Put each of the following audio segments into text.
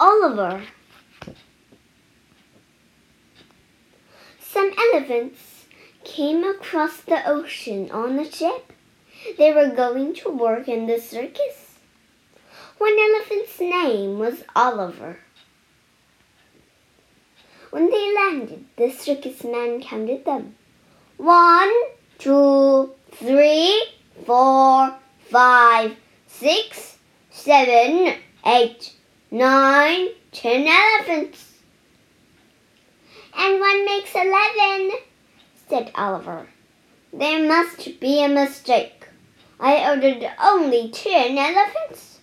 Oliver. Some elephants came across the ocean on a ship. They were going to work in the circus. One elephant's name was Oliver. When they landed, the circus man counted them. One, two, three, four, five, six, seven, eight, nine, ten elephants. And one makes eleven, said Oliver. There must be a mistake. I ordered only ten elephants,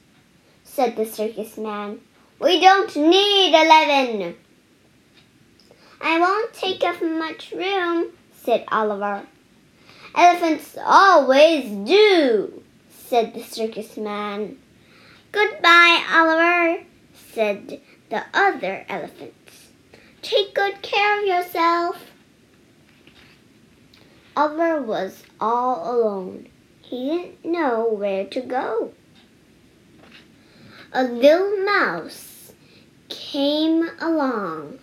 said the circus man. We don't need eleven. I won't take up much room, said Oliver. Elephants always do, said the circus man. Goodbye, Oliver, said the other elephants. Take good care of yourself. Oliver was all alone. He didn't know where to go. A little mouse came along.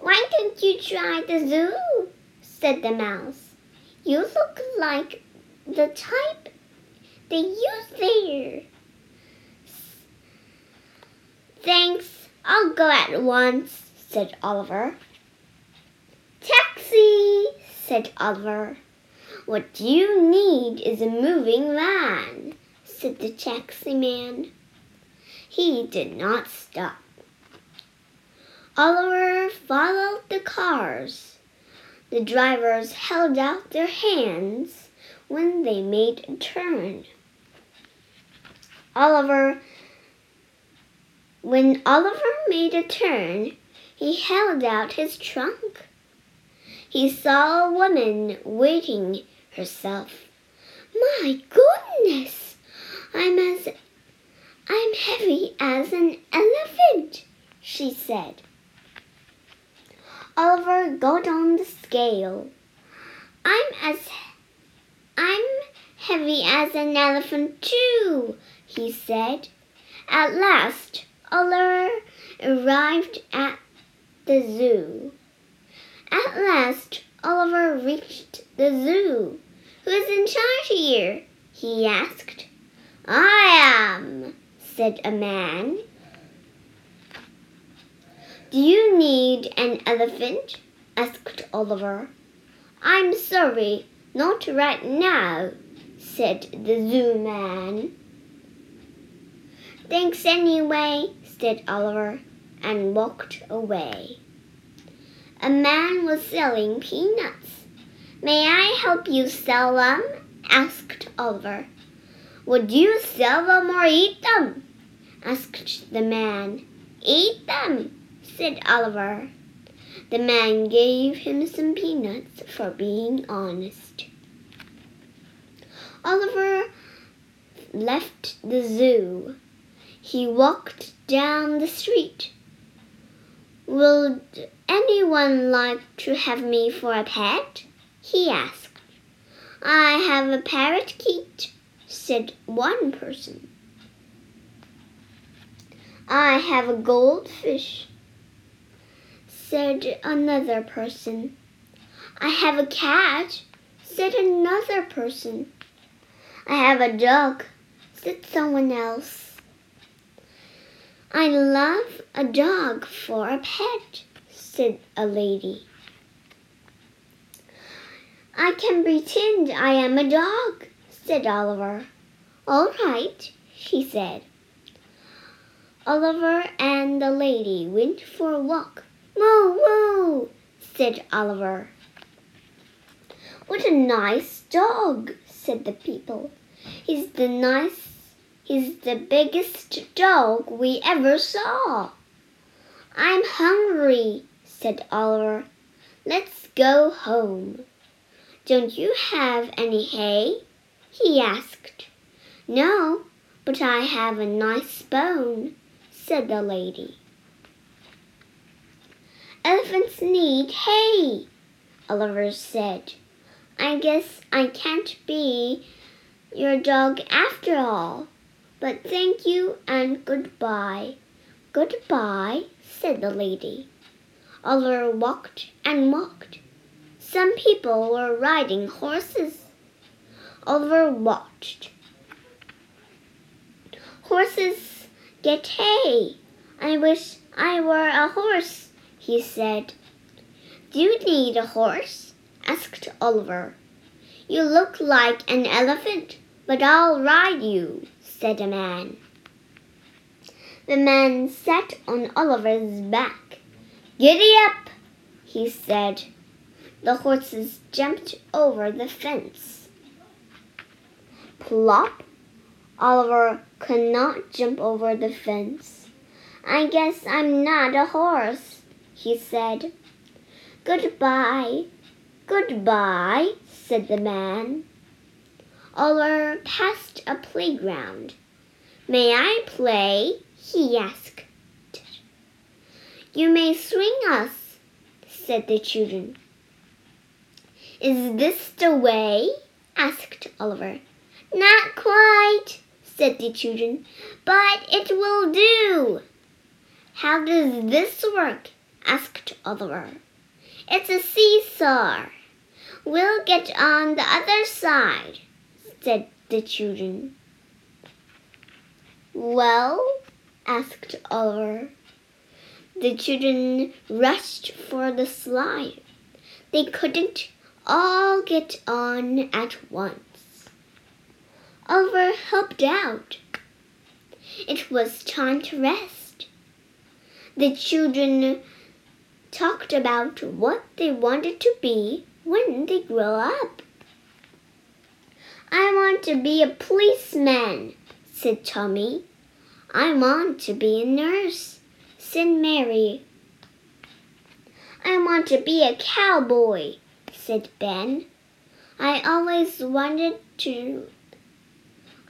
Why don't you try the zoo? said the mouse. You look like the type they use there. Thanks, I'll go at once, said Oliver. Taxi, said Oliver. What you need is a moving van, said the taxi man. He did not stop. Oliver followed the cars. The drivers held out their hands when they made a turn. Oliver when Oliver made a turn, he held out his trunk. He saw a woman waiting herself. My goodness! I'm as I'm heavy as an elephant, she said. Oliver got on the scale. I'm as I'm heavy as an elephant too, he said. At last, Oliver arrived at the zoo. At last, Oliver reached the zoo. Who's in charge here? he asked. I am, said a man. Do you need an elephant? asked Oliver. I'm sorry, not right now, said the zoo man. Thanks anyway, said Oliver, and walked away. A man was selling peanuts. May I help you sell them? asked Oliver. Would you sell them or eat them? asked the man. Eat them, said Oliver. The man gave him some peanuts for being honest. Oliver left the zoo. He walked down the street. Would anyone like to have me for a pet? he asked. I have a parrot parakeet, said one person. I have a goldfish, said another person. I have a cat, said another person. I have a dog, said someone else. I love a dog for a pet, said a lady. I can pretend I am a dog, said Oliver. All right, she said. Oliver and the lady went for a walk. Moo, moo, said Oliver. What a nice dog, said the people. He's the nice He's the biggest dog we ever saw. I'm hungry, said Oliver. Let's go home. Don't you have any hay? he asked. No, but I have a nice bone, said the lady. Elephants need hay, Oliver said. I guess I can't be your dog after all but thank you and goodbye. Goodbye, said the lady. Oliver walked and walked. Some people were riding horses. Oliver watched. Horses get hay. I wish I were a horse, he said. Do you need a horse? asked Oliver. You look like an elephant, but I'll ride you, said a man. The man sat on Oliver's back. Giddy up, he said. The horses jumped over the fence. Plop! Oliver could not jump over the fence. I guess I'm not a horse, he said. Goodbye, goodbye, said the man. Oliver passed a playground. May I play? he asked. You may swing us, said the children. Is this the way? asked Oliver. Not quite, said the children, but it will do. How does this work? asked Oliver. It's a seesaw. We'll get on the other side, said the children. Well, asked Oliver. The children rushed for the slide. They couldn't all get on at once. Oliver helped out. It was time to rest. The children talked about what they wanted to be when they grow up. I want to be a policeman, said Tommy. I want to be a nurse, said Mary. I want to be a cowboy, said Ben. I always wanted to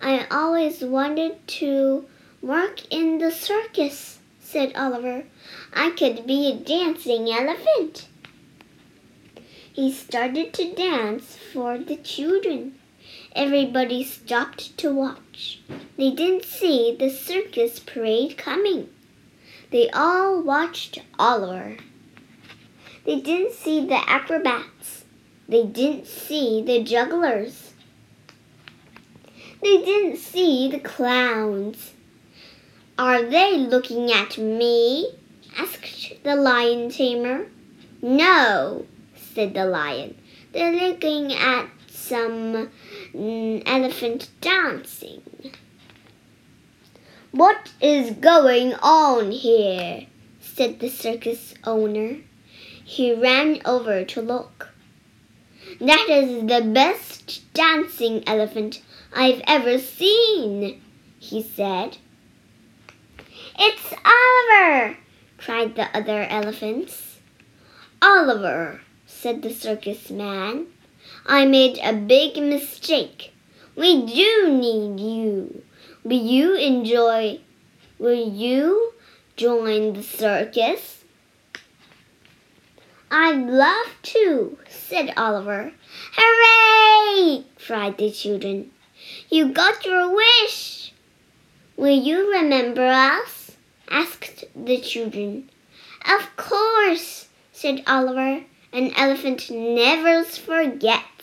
I always wanted to work in the circus, said Oliver. I could be a dancing elephant. He started to dance for the children. Everybody stopped to watch. They didn't see the circus parade coming. They all watched Oliver. They didn't see the acrobats. They didn't see the jugglers. They didn't see the clowns. Are they looking at me? asked the lion tamer. No, said the lion. They're looking at some mm, elephant dancing. What is going on here? said the circus owner. He ran over to look. That is the best dancing elephant I've ever seen, he said. It's Oliver, cried the other elephants. Oliver, said the circus man. I made a big mistake. We do need you. Will you enjoy? Will you join the circus? I'd love to, said Oliver. Hooray! cried the children. You got your wish. Will you remember us? asked the children. Of course, said Oliver. An elephant never forgets.